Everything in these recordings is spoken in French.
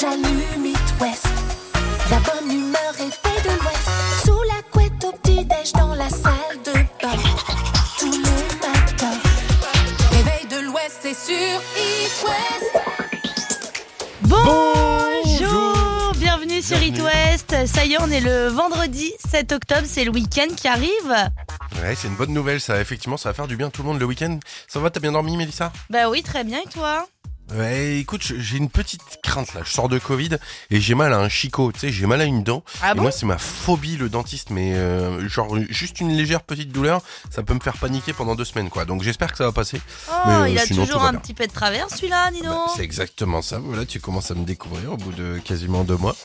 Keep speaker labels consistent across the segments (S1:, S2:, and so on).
S1: j'allume It West. La bonne humeur est faite de l'Ouest. Sous la couette au petit-déj dans la salle de bain. Tous les matins. Réveil de l'Ouest, c'est sur It West.
S2: Bonjour Bienvenue sur It West. Ça y est, on est le vendredi 7 octobre, c'est le week-end qui arrive.
S3: Ouais, c'est une bonne nouvelle, ça. Effectivement, ça va faire du bien à tout le monde le week-end. Ça va, t'as bien dormi, Mélissa?
S2: Bah oui, très bien, et toi?
S3: Ouais, écoute, j'ai une petite crainte là. Je sors de Covid et j'ai mal à un chicot. Tu sais, j'ai mal à une dent.
S2: Ah
S3: et
S2: bon?
S3: moi, c'est ma phobie, le dentiste. Mais euh, genre, juste une légère petite douleur, ça peut me faire paniquer pendant deux semaines, quoi. Donc, j'espère que ça va passer.
S2: Oh,
S3: Mais, euh,
S2: il a
S3: sinon,
S2: toujours un petit peu de travers celui-là, dis donc.
S3: Bah, c'est exactement ça. Voilà, tu commences à me découvrir au bout de quasiment deux mois.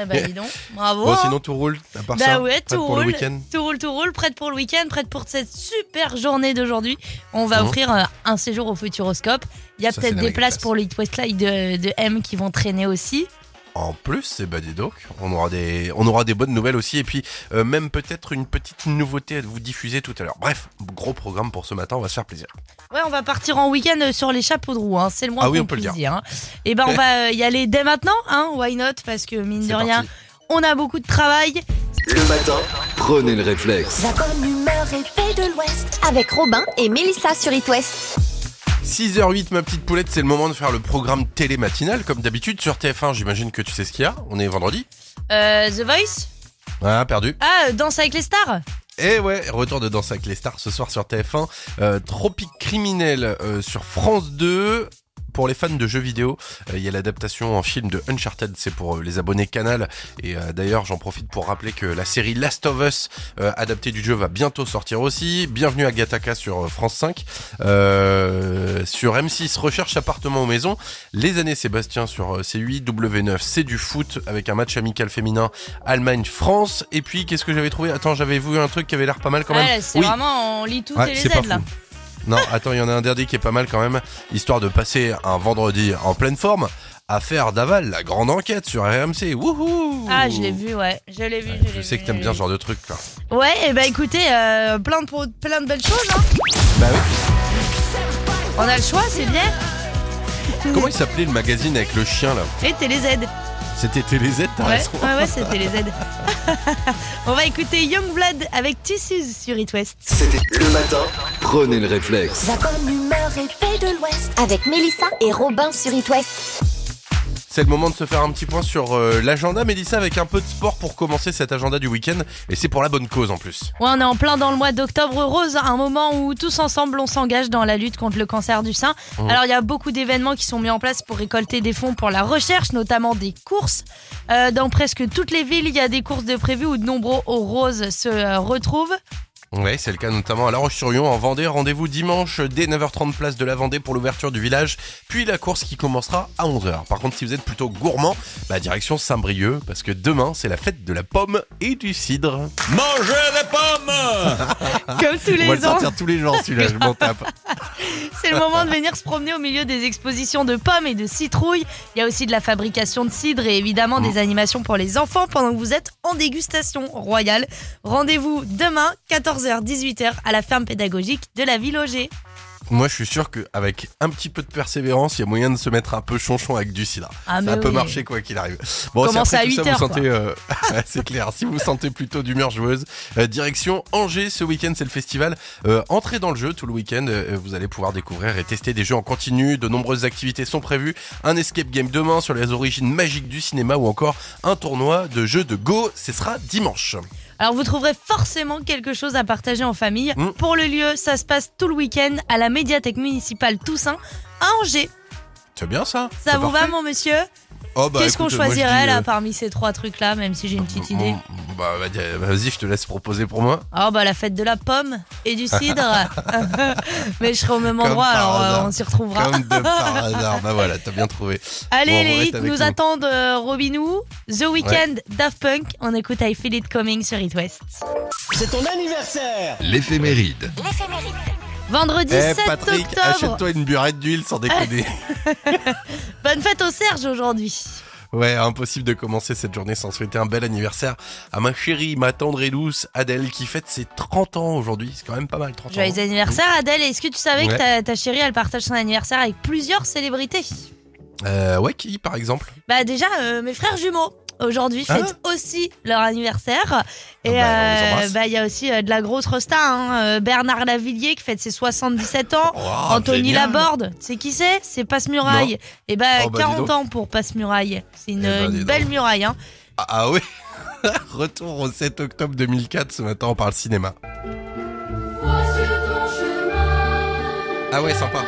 S2: Eh bah dis donc, bravo.
S3: Bon,
S2: hein.
S3: sinon, tout roule. À part
S2: bah
S3: ça,
S2: ouais,
S3: prête
S2: tout
S3: pour
S2: roule.
S3: le week-end.
S2: Tout roule, tout roule, prête pour le week-end, prête pour cette super journée d'aujourd'hui. On va
S3: Mhm.
S2: offrir euh, un séjour au Futuroscope. Il y a peut-être des places pour le Hit West Live de, de M qui vont traîner aussi.
S3: En plus, c'est bah dis donc, on aura des, on aura des bonnes nouvelles aussi et puis euh, même peut-être une petite nouveauté à vous diffuser tout à l'heure. Bref, gros programme pour ce matin, on va se faire plaisir.
S2: Ouais, on va partir en week-end euh, sur les chapeaux de roue, hein. c'est le moins
S3: Ah oui,
S2: qu'on
S3: on peut le
S2: puisse
S3: dire.
S2: dire. hein. Et ben on va euh, y aller dès maintenant, hein, why not? Parce que mine de rien,
S3: parti.
S2: on a beaucoup de travail.
S4: Le matin, prenez le réflexe.
S1: La bonne humeur est faite de l'Ouest.
S5: avec Robin et Mélissa sur It West.
S3: 6h08 ma petite poulette, c'est le moment de faire le programme télé matinal comme d'habitude sur TF1. J'imagine que tu sais ce qu'il y a. On est vendredi.
S2: Euh, The Voice?
S3: Ah, perdu.
S2: Ah, euh, Danse avec les stars?
S3: Et ouais, retour de Danse avec les stars ce soir sur TF1. Euh, Tropique criminel euh, sur France 2. Pour les fans de jeux vidéo, euh, il y a l'adaptation en film de Uncharted, c'est pour euh, les abonnés Canal. Et euh, d'ailleurs, j'en profite pour rappeler que la série Last of Us, adaptée du jeu, va bientôt sortir aussi. Bienvenue à Gataka sur France 5. Euh, sur M6, Recherche appartement ou maison. Les années Sébastien sur euh, C8, W9, c'est du foot avec un match amical féminin Allemagne-France. Et puis, qu'est-ce que j'avais trouvé? Attends, j'avais vu un truc qui avait l'air pas mal quand même.
S2: Ouais, C'est
S3: oui,
S2: vraiment, on lit toutes
S3: Ouais,
S2: les aides là.
S3: fou. Non, attends, il y en a un dernier qui est pas mal quand même, histoire de passer un vendredi en pleine forme. Affaire d'Aval, la grande enquête sur RMC. Wouhou
S2: Ah, je l'ai vu, ouais. Je l'ai vu,
S3: Ouais,
S2: je
S3: Je sais
S2: vu,
S3: que t'aimes bien ce genre de truc. Quoi.
S2: Ouais, et bah écoutez, euh, plein, de, plein de belles choses. Hein.
S3: Bah oui.
S2: On a le choix, c'est bien.
S3: Comment il s'appelait le magazine avec le chien là?
S2: Et Télé Z.
S3: C'était TéléZ, t'as
S2: Ouais,
S3: raison.
S2: ouais, ouais, c'est Télé Z. On va écouter Youngblood avec Tissus sur It West.
S4: C'était le matin, prenez le réflexe.
S1: La bonne humeur est faite de l'Ouest.
S5: Avec Mélissa et Robin sur It West.
S3: C'est le moment de se faire un petit point sur euh, l'agenda, Mélissa, avec un peu de sport pour commencer cet agenda du week-end. Et c'est pour la bonne cause en plus.
S2: Ouais, on est en plein dans le mois d'octobre rose, un moment où tous ensemble on s'engage dans la lutte contre le cancer du sein.
S3: Mmh.
S2: Alors il y a beaucoup d'événements qui sont mis en place pour récolter des fonds pour la recherche, notamment des courses. Euh, dans presque toutes les villes, il y a des courses de prévues où de nombreux au rose se euh, retrouvent.
S3: Ouais, c'est le cas notamment à La Roche-sur-Yon en Vendée. Rendez-vous dimanche dès 9h30 place de la Vendée pour l'ouverture du village, puis la course qui commencera à 11h. Par contre, si vous êtes plutôt gourmand, bah direction Saint-Brieuc parce que demain c'est la fête de la pomme et du cidre.
S6: Mangez des pommes
S2: Comme tous
S3: On va
S2: les
S3: le
S2: ans,
S3: sortir tous les jours celui-là, je m'en tape.
S2: c'est le moment de venir se promener au milieu des expositions de pommes et de citrouilles. Il y a aussi de la fabrication de cidre et évidemment des animations pour les enfants pendant que vous êtes en dégustation royale. Rendez-vous demain 14h-18h à la ferme pédagogique de la ville Auger.
S3: Moi, je suis sûr qu'avec un petit peu de persévérance, il y a moyen de se mettre un peu chonchon avec du cidre.
S2: Ah,
S3: Ça peut
S2: oui.
S3: marcher quoi qu'il arrive. Bon, si
S2: Commence
S3: après
S2: à
S3: tout ça
S2: 8
S3: vous
S2: heures,
S3: sentez, euh, c'est clair. Si vous sentez plutôt d'humeur joueuse, euh, direction Angers ce week-end, c'est le festival. Euh, entrez dans le jeu tout le week-end. vous allez pouvoir découvrir et tester des jeux en continu. De nombreuses activités sont prévues. Un escape game demain sur les origines magiques du cinéma ou encore un tournoi de jeux de Go. Ce sera dimanche.
S2: Alors vous trouverez forcément quelque chose à partager en famille.
S3: Mm.
S2: Pour le lieu, ça se passe tout le week-end à la médiathèque municipale Toussaint à Angers.
S3: C'est bien ça.
S2: Ça vous va mon monsieur
S3: Oh, bah,
S2: Qu'est-ce qu'on choisirait
S3: dis,
S2: là
S3: euh,
S2: parmi ces trois trucs là, même si j'ai une petite idée
S3: Bah vas-y, je te laisse proposer pour moi.
S2: Oh bah la fête de la pomme et du cidre. Mais je serai au même endroit alors euh,
S3: hasard.
S2: on s'y retrouvera.
S3: Comme de par hasard. Bah voilà, t'as bien trouvé.
S2: Allez
S3: Bon,
S2: les hits nous. attendent euh, Robinou, The Weeknd, Daft Punk. On écoute I Feel It Coming sur It West.
S6: C'est ton anniversaire
S4: L'éphéméride.
S2: Vendredi
S3: Eh
S2: 7
S3: Patrick,
S2: octobre.
S3: achète-toi une burette d'huile sans déconner.
S2: Bonne fête au Serge aujourd'hui.
S3: Ouais, impossible de commencer cette journée sans souhaiter un bel anniversaire à ma chérie, ma tendre et douce Adèle qui fête ses 30 ans aujourd'hui. C'est quand même pas mal, 30 ans.
S2: Joyeux anniversaire Adèle. Est-ce que tu savais que ta chérie elle partage son anniversaire avec plusieurs célébrités?
S3: Euh, ouais, qui par exemple?
S2: Bah déjà, euh, mes frères jumeaux aujourd'hui
S3: Ah.
S2: fêtent aussi leur anniversaire. Et
S3: Ah bah, on les
S2: euh, bah, il y a aussi euh, de la grosse rosta. hein. Euh, Bernard Lavillier qui fête ses 77 ans.
S3: Oh,
S2: Anthony
S3: génial.
S2: Laborde, sais qui c'est? C'est Passe-Muraille. Et bah,
S3: Oh, bah, dis
S2: 40
S3: donc.
S2: ans pour Passe-Muraille. C'est une,
S3: Eh bah,
S2: une belle muraille. Hein.
S3: Ah, ah oui Retour au 7 octobre 2004, ce matin on parle cinéma. Ah ouais, sympa.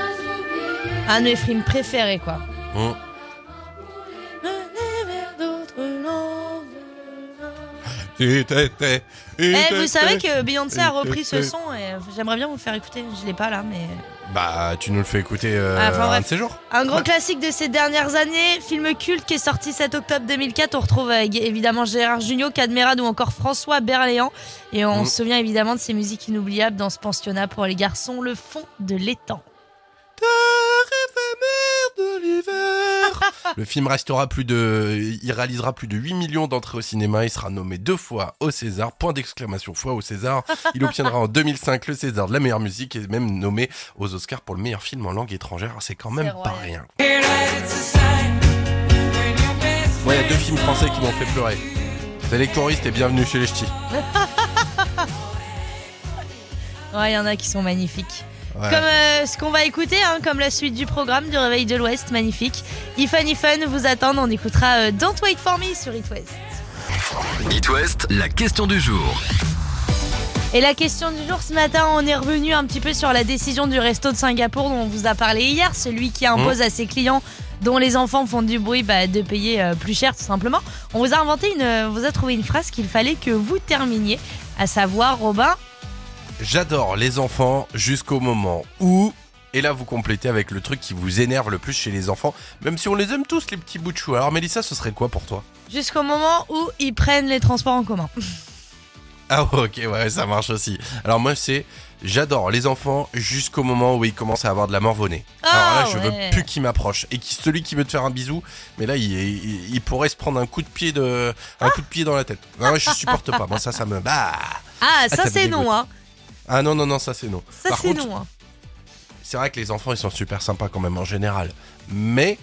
S2: Un de mes films préférés, quoi.
S3: Hum.
S2: Eh, vous savez que Beyoncé a repris ce son et j'aimerais bien vous le faire écouter. Je l'ai pas là, mais.
S3: Bah, tu nous le fais écouter euh,
S2: Ah, enfin,
S3: un de ces jours.
S2: Un gros
S3: Ouais.
S2: classique de ces dernières années, film culte qui est sorti 7 octobre 2004. On retrouve euh, évidemment Gérard Jugnot, Cadmerade ou encore François Berléand. Et on
S3: Mhm.
S2: se souvient évidemment de ces musiques inoubliables dans ce pensionnat pour les garçons, le fond de l'étang.
S3: De l'hiver. Le film restera plus de, il réalisera plus de 8 millions d'entrées au cinéma. Il sera nommé deux fois au César. Point d'exclamation fois au César. Il obtiendra en 2005 le César de la meilleure musique et même nommé aux Oscars pour le meilleur film en langue étrangère. C'est quand même pas rien. Moi, il y a deux films français qui m'ont fait pleurer. C'est Les choristes et Bienvenue chez les Ch'tis.
S2: Ouais, il y en a qui sont magnifiques.
S3: Ouais.
S2: Comme euh, ce qu'on va écouter, hein, comme la suite du programme du Réveil de l'Ouest, magnifique. Ifan Ifan vous attend, on écoutera euh, Don't Wait For Me sur It West.
S4: It West, la question du jour.
S2: Et la question du jour ce matin, on est revenu un petit peu sur la décision du resto de Singapour dont on vous a parlé hier, celui qui impose à ses clients dont les enfants font du bruit bah, de payer euh, plus cher tout simplement. On vous a inventé une, euh, vous a trouvé une phrase qu'il fallait que vous terminiez, à savoir Robin.
S3: J'adore les enfants jusqu'au moment où. Et là, vous complétez avec le truc qui vous énerve le plus chez les enfants, même si on les aime tous, les petits bouts de chou. Alors, Mélissa, ce serait quoi pour toi?
S2: Jusqu'au moment où ils prennent les transports en commun.
S3: Ah, ok, ouais, ça marche aussi. Alors, moi, c'est j'adore les enfants jusqu'au moment où ils commencent à avoir de la morve au nez.
S2: Ah,
S3: Alors là, je
S2: ouais.
S3: veux plus qu'ils m'approchent. Et qui, celui qui veut te faire un bisou, mais là, il, il- il pourrait se prendre un coup de pied, de, un coup de pied dans la tête. Ah ouais, je supporte pas. Moi, ça, ça me. Bah.
S2: Ah, ça
S3: ça
S2: c'est non, hein.
S3: Ah non, non, non, ça, c'est non.
S2: Ça c'est non, hein.
S3: c'est vrai que les enfants ils sont super sympas quand même en général. Mais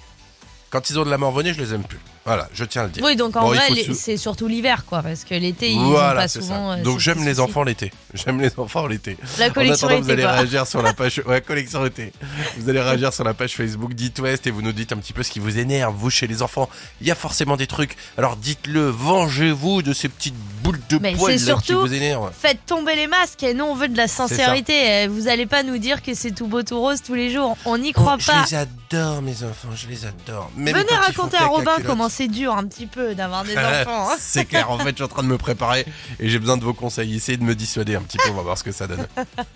S3: quand ils ont de la nez, je les aime plus. Voilà, je tiens à le dire.
S2: Oui, donc en
S3: Bon, il
S2: vrai,
S3: se-
S2: c'est surtout l'hiver, quoi, parce que l'été, ils ont
S3: Voilà,
S2: pas souvent.
S3: ça.
S2: euh,
S3: Donc j'aime les enfants l'été. J'aime les enfants l'été.
S2: La
S3: En
S2: collection
S3: attendant, vous allez
S2: quoi.
S3: réagir sur la page, ouais, collection été. Vous allez réagir sur la page Facebook d'It West et vous nous dites un petit peu ce qui vous énerve, vous chez les enfants. Il y a forcément des trucs. Alors dites-le, vengez-vous de ces petites boules de
S2: Mais
S3: poils qui
S2: surtout-
S3: vous énervent.
S2: Faites tomber les masques et nous on veut de la sincérité. Euh, Vous allez pas nous dire que c'est tout beau tout rose tous les jours. On n'y croit
S3: Oh,
S2: pas.
S3: Je les adore mes enfants, je les adore. Même
S2: Venez
S3: ils
S2: raconter à Robin comment c'est dur un petit peu d'avoir des enfants. hein.
S3: C'est clair, en fait, je suis en train de me préparer et j'ai besoin de vos conseils. Essayez de me dissuader un petit peu, on va voir ce que ça donne.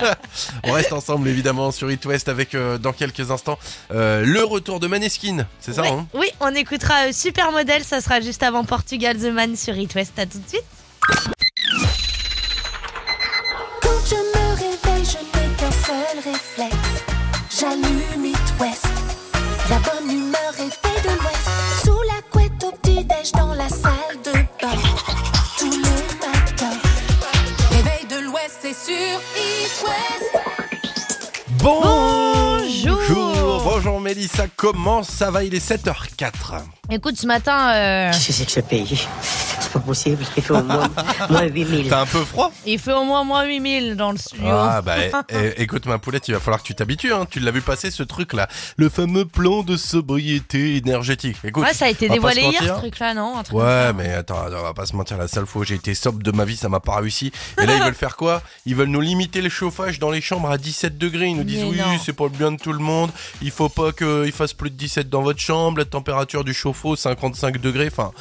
S3: on reste ensemble évidemment sur It West avec euh, dans quelques instants euh, le retour de Maneskin, c'est ça
S2: Ouais.
S3: hein
S2: Oui, on écoutera euh, Super Model, ça sera juste avant Portugal The Man sur It West. À tout de suite.
S1: Dans la salle de bain. Tous les matins. Réveil de l'Ouest, c'est sur It West.
S3: Bonjour Mélissa, comment ça va? Il est 7h04.
S2: Écoute, ce matin, euh,
S7: Qu'est-ce que c'est que ce pays C'est pas possible, il fait au moins, moins 8000.
S3: T'as un peu froid?
S2: il fait au moins moins 8000 dans le studio.
S3: Ah bah eh, eh, écoute ma poulette, il va falloir que tu t'habitues, hein. tu l'as vu passer ce truc là, le fameux plan de sobriété énergétique. Écoute,
S2: ouais, ça a été dévoilé hier ce truc-là, non Un truc comme
S3: Ouais, mais attends, on va pas se mentir, la seule fois où j'ai été sobre de ma vie, ça m'a pas réussi. Et là, ils veulent faire quoi? Ils veulent nous limiter le chauffage dans les chambres à 17 degrés. Ils nous disent
S2: Mais
S3: oui, c'est pour le bien de tout le monde. Il faut pas qu'il fasse plus de 17 dans votre chambre. La température du chauffe-eau, 55 degrés. Enfin,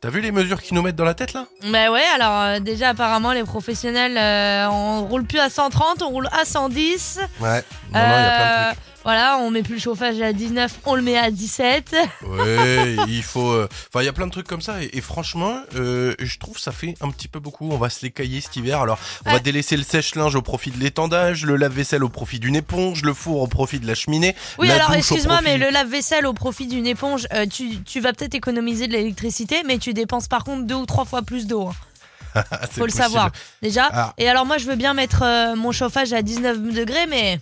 S3: t'as vu les mesures qu'ils nous mettent dans la tête là?
S2: Bah ouais, alors euh, déjà apparemment les professionnels, euh, on roule plus à 130, on roule à 110.
S3: Ouais. Non, non, il y a plein de
S2: Euh, Voilà, on met plus le chauffage à 19, on le met à 17.
S3: trucs. Ouais, il faut. euh, Enfin, il y a plein de trucs comme ça. Et, et franchement, euh, je trouve ça fait un petit peu beaucoup. On va se les cailler cet hiver. Alors, on va délaisser le sèche-linge au profit de l'étendage, le lave-vaisselle au profit d'une éponge, le four au profit de la cheminée.
S2: Oui,
S3: la
S2: alors excuse-moi,
S3: profit-
S2: mais le lave-vaisselle au profit d'une éponge, euh, tu, tu vas peut-être économiser de l'électricité, mais tu dépenses par contre deux ou trois fois plus d'eau. hein.
S3: Ah,
S2: Faut le savoir, déjà.
S3: Ah.
S2: Et alors moi, je veux bien mettre mon chauffage à 19 degrés, mais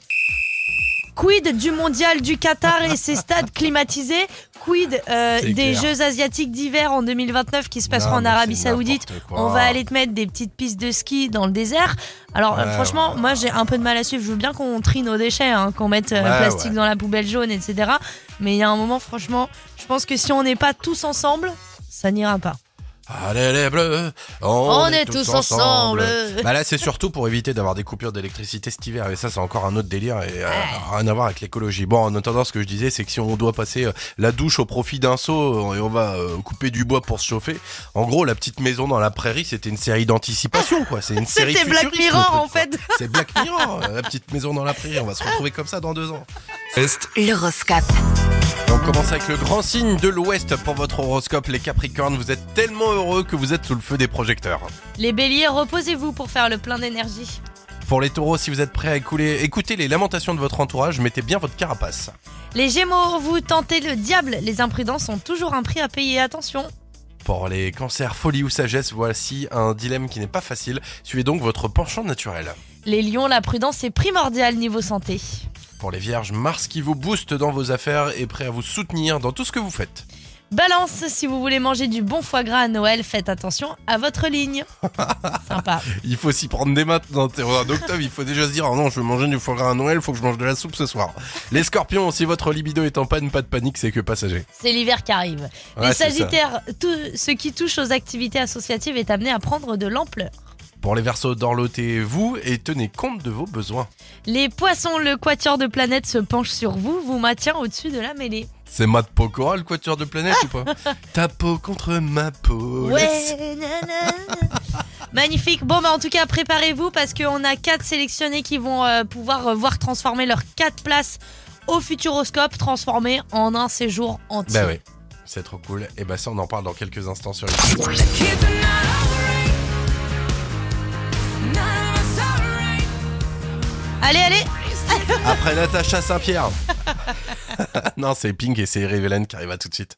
S2: Quid du mondial du Qatar et ses stades climatisés Quid euh, des
S3: clair.
S2: Jeux asiatiques d'hiver en 2029 qui se passeront
S3: Non,
S2: en Arabie Saoudite. On va aller te mettre des petites pistes de ski dans le désert. Alors
S3: Ouais,
S2: franchement,
S3: ouais.
S2: moi j'ai un peu de mal à suivre. Je veux bien qu'on trie nos déchets, hein, qu'on mette euh,
S3: Ouais,
S2: plastique dans la poubelle jaune, etc. Mais il y a un moment, franchement, je pense que si on n'est pas tous ensemble, ça n'ira pas.
S3: Allez les bleus, on,
S2: On est tous ensemble.
S3: Bah là c'est surtout pour éviter d'avoir des coupures d'électricité cet hiver et ça c'est encore un autre délire et euh, rien à voir avec l'écologie. Bon en attendant ce que je disais c'est que si on doit passer euh, la douche au profit d'un seau et on va euh, couper du bois pour se chauffer, en gros la petite maison dans la prairie c'était une série d'anticipation quoi. C'est une série
S2: C'était Black Mirror,
S3: truc,
S2: en fait.
S3: C'est Black Mirror, euh, la petite maison dans la prairie. On va se retrouver comme ça dans deux ans.
S4: Test
S5: L'horoscope.
S3: On commence avec le grand signe de l'Ouest pour votre horoscope, les Capricornes. Vous êtes tellement heureux que vous êtes sous le feu des projecteurs.
S2: Les béliers, reposez-vous pour faire le plein d'énergie.
S3: Pour les taureaux, si vous êtes prêts à écouler, écouter les lamentations de votre entourage, mettez bien votre carapace.
S2: Les gémeaux, vous tentez le diable. Les imprudents sont toujours un prix à payer. Attention.
S3: Pour les cancers, folie ou sagesse, voici un dilemme qui n'est pas facile. Suivez donc votre penchant naturel.
S2: Les lions, la prudence est primordiale niveau santé.
S3: Pour les vierges, Mars qui vous booste dans vos affaires est prêt à vous soutenir dans tout ce que vous faites.
S2: Balance, si vous voulez manger du bon foie gras à Noël, faites attention à votre ligne. Sympa.
S3: Il faut s'y prendre dès maintenant. t'es En octobre, il faut déjà se dire oh non, je veux manger du foie gras à Noël, faut que je mange de la soupe ce soir. Les scorpions, si votre libido est en panne, pas de panique, c'est que passager.
S2: C'est l'hiver qui arrive.
S3: Ouais,
S2: Les sagittaires, tout ce qui touche aux activités associatives est amené à prendre de l'ampleur.
S3: Pour les versos, dorlotez-vous et tenez compte de vos besoins.
S2: Les poissons, le quatuor de planète se penche sur vous, vous maintient au-dessus de la mêlée.
S3: C'est Matt Pokora, le quatuor de planète ou pas? Ta peau contre ma peau.
S2: Ouais, nanana. Magnifique. Bon, bah en tout cas, préparez-vous parce qu'on a quatre sélectionnés qui vont euh, pouvoir euh, voir transformer leurs quatre places au Futuroscope, transformées en un séjour entier.
S3: Bah oui, c'est trop cool. Et bah ça, on en parle dans quelques instants sur les...
S2: Allez, allez
S3: Après Natacha Saint-Pierre. non, c'est Pink et c'est Rivelen qui arrive à tout de suite.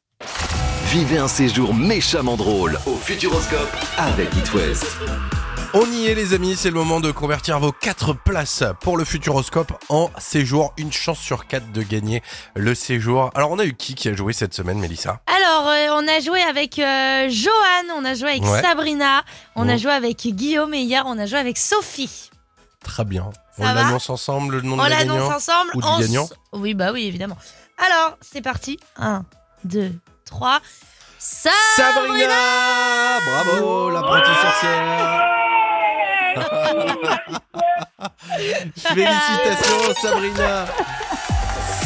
S4: Vivez un séjour méchamment drôle au Futuroscope avec It West.
S3: On y est les amis, c'est le moment de convertir vos 4 places pour le Futuroscope en séjour. Une chance sur 4 de gagner le séjour. Alors on a eu qui qui a joué cette semaine, Mélissa?
S2: Alors, euh, on a joué avec euh, Johan, on a joué avec
S3: Ouais.
S2: Sabrina, on a joué avec Guillaume et hier, on a joué avec Sophie.
S3: Très bien. On l'annonce ensemble, le nom
S2: On
S3: de la gagnante
S2: ensemble.
S3: ou du
S2: en
S3: gagnant
S2: Oui, bah oui, évidemment. Alors, c'est parti. 1, 2, 3.
S3: Sabrina Bravo, l'apprentie sorcière Félicitations Sabrina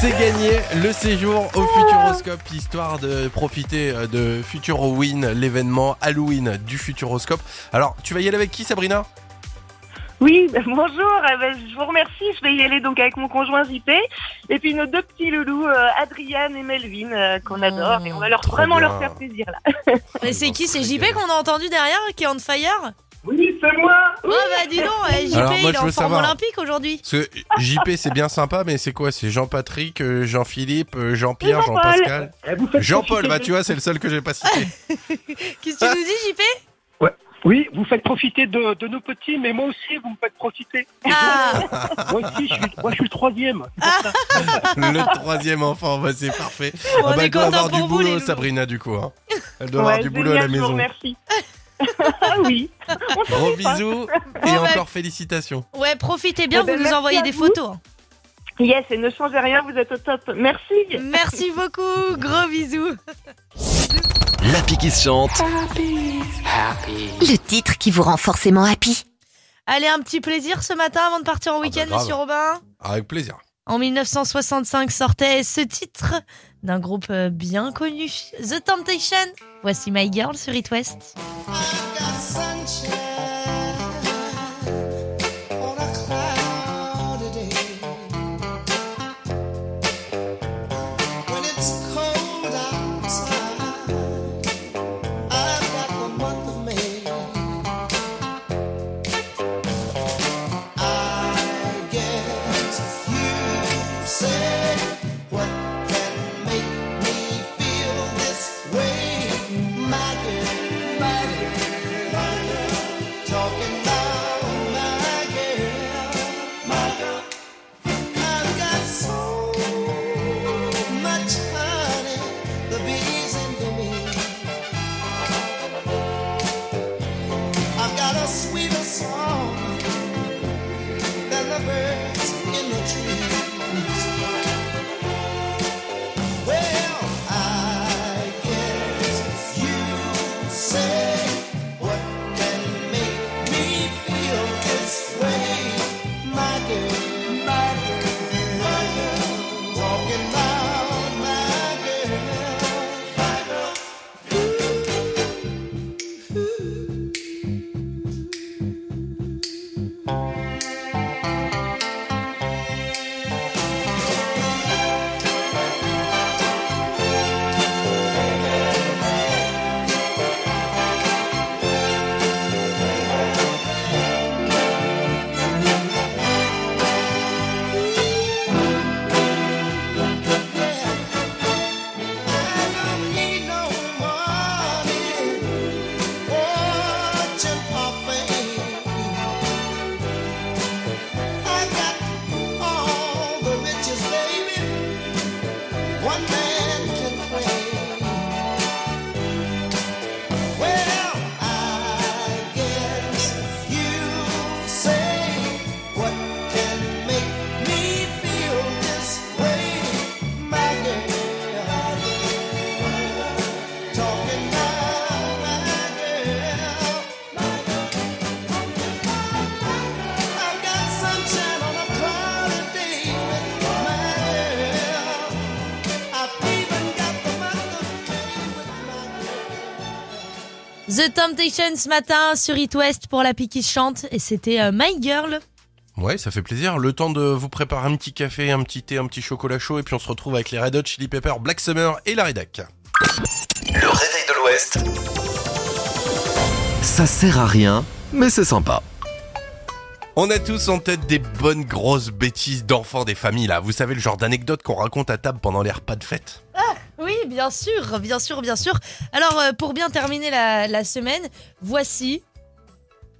S3: C'est gagné le séjour au Futuroscope, histoire de profiter euh, de Futurowin, l'événement Halloween du Futuroscope. Alors, tu vas y aller avec qui Sabrina?
S8: Oui, ben, bonjour, eh ben, je vous remercie. Je vais y aller donc avec mon conjoint JP et puis nos deux petits loulous, euh, Adriane et Melvin, euh, qu'on adore. Et on va leur vraiment
S3: bien.
S8: leur faire plaisir là.
S2: Mais c'est qui C'est JP qu'on a entendu derrière qui est on fire?
S8: Oui, c'est moi.
S2: Oh bah dis donc, eh, JP
S3: Alors, moi,
S2: il est en forme
S3: savoir.
S2: olympique aujourd'hui.
S3: Parce que JP c'est bien sympa, mais c'est quoi? C'est Jean-Patrick, euh, Jean-Philippe, euh, Jean-Pierre. Jean-Pascal?
S6: Eh,
S3: Jean-Paul, bah tu vois, c'est le seul que j'ai pas cité.
S2: Qu'est-ce que tu nous dis JP
S6: Oui, vous faites profiter de, de nos petits, mais moi aussi, vous me faites profiter.
S2: Ah
S6: Moi aussi, je suis, moi, je suis le troisième.
S3: le troisième enfant, bah c'est parfait.
S2: On
S3: Ah bah,
S2: est
S3: elle doit avoir du
S2: vous,
S3: boulot. Sabrina, du coup. hein. Elle doit
S8: Ouais,
S3: avoir du boulot à la maison.
S8: remercie. ah oui.
S3: Gros bisous
S2: Bon,
S3: et
S2: bah-
S3: encore félicitations.
S2: Ouais, profitez bien,
S8: Eh ben,
S2: vous nous
S8: merci
S2: envoyez des
S8: vous.
S2: photos.
S8: Yes, et ne changez rien, vous êtes au top. Merci.
S2: Merci beaucoup, gros bisous.
S4: L'Happy qui se chante.
S5: Le titre qui vous rend forcément happy.
S2: Allez, un petit plaisir ce matin avant de partir en
S3: bah,
S2: week-end, monsieur Robin.
S3: Avec plaisir.
S2: En 1965 sortait ce titre d'un groupe euh, bien connu, The Temptation. Voici My Girl sur It West. The Temptation ce matin sur It West pour la pique qui chante et c'était euh, My Girl.
S3: Ouais, ça fait plaisir. Le temps de vous préparer un petit café, un petit thé, un petit chocolat chaud, et puis on se retrouve avec les Red Hot Chili Peppers, Black Summer et la Redac.
S4: Le réveil de l'Ouest. Ça sert à rien, mais c'est sympa.
S3: On a tous en tête des bonnes grosses bêtises d'enfants des familles là. Vous savez le genre d'anecdotes qu'on raconte à table pendant les repas de fête
S2: Oui, bien sûr, bien sûr, bien sûr. Alors, euh, pour bien terminer la, la semaine, voici.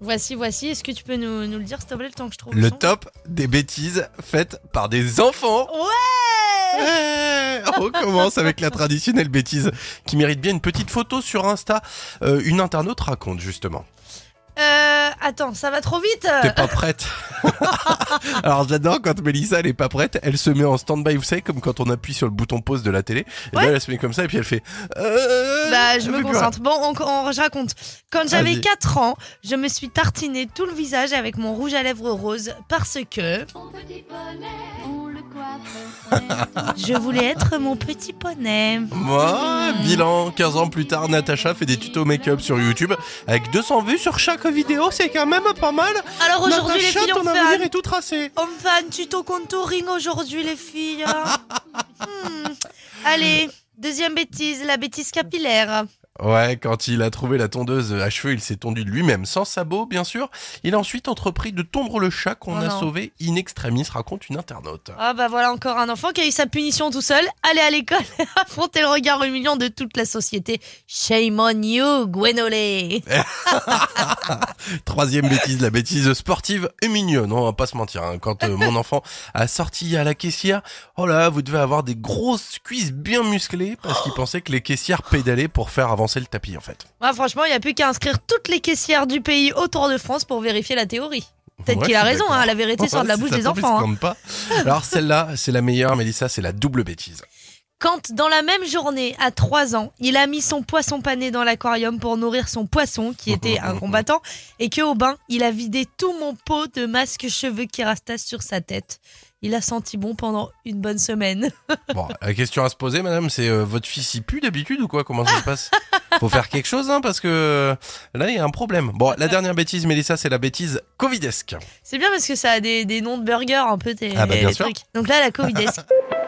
S2: Voici, voici. Est-ce que tu peux nous, nous le dire, s'il te plaît, le temps que je trouve
S3: Le
S2: son?
S3: top des bêtises faites par des enfants.
S2: Ouais
S3: Ouais On commence avec la traditionnelle bêtise qui mérite bien une petite photo sur Insta. Euh, une internaute raconte justement.
S2: Euh, attends, ça va trop vite
S3: T'es pas prête Alors j'adore quand Mélissa elle est pas prête, elle se met en stand-by, vous savez comme quand on appuie sur le bouton pause de la télé, et
S2: Ouais.
S3: là elle se met comme ça et puis elle fait. Euh,
S2: Bah, je me concentre. Bon, on, on- je raconte. Quand j'avais
S3: Vas-y.
S2: 4 ans, je me suis tartiné tout le visage avec mon rouge à lèvres rose parce que je voulais être mon petit poney.
S3: Moi, bilan, 15 ans plus tard, Natacha fait des tutos make-up sur YouTube avec 200 vues sur chaque vidéo, c'est quand même pas mal.
S2: Alors aujourd'hui, les
S3: Natacha,
S2: filles, on
S3: ton
S2: fait,
S3: avenir
S2: un,
S3: est tout tracé.
S2: on fait un tuto contouring aujourd'hui, les filles. Hmm. Allez, deuxième bêtise, la bêtise capillaire.
S3: Ouais, quand il a trouvé la tondeuse à cheveux, il s'est tondu de lui-même, sans sabot, bien sûr. Il a ensuite entrepris de tondre le chat qu'on
S2: Oh
S3: a
S2: non.
S3: sauvé in extremis, raconte une internaute.
S2: Ah bah voilà encore un enfant qui a eu sa punition tout seul. Aller à l'école affronter le regard humiliant de toute la société. Shame on you, Gwenolé.
S3: Troisième bêtise, la bêtise sportive et mignonne, on va pas se mentir. hein. Quand euh, mon enfant a sorti à la caissière, oh là, vous devez avoir des grosses cuisses bien musclées parce qu'il pensait que les caissières pédalaient pour faire avancer le tapis en fait.
S2: Ouais, franchement, il n'y a plus qu'à inscrire toutes les caissières du pays au Tour de France pour vérifier la théorie. Peut-être
S3: Ouais,
S2: qu'il a raison, hein, la vérité sort de la bouche des enfants. hein.
S3: pas. Alors celle-là, c'est la meilleure, Mélissa, c'est la double bêtise.
S2: Quand, dans la même journée, à 3 ans, il a mis son poisson pané dans l'aquarium pour nourrir son poisson, qui était un combattant, et que au bain, il a vidé tout mon pot de masque cheveux qui restait sur sa tête. Il a senti bon pendant une bonne semaine.
S3: Bon, la question à se poser, madame, c'est euh, votre fils y pue d'habitude ou quoi? Comment ça se passe? Faut faire quelque chose, hein, parce que euh, là, il y a un problème. Bon, la dernière bêtise, Mélissa, c'est la bêtise covidesque.
S2: C'est bien parce que ça a des, des noms de burgers un peu tes,
S3: Ah bah, bien sûr.
S2: trucs. Donc là, la Covidesque.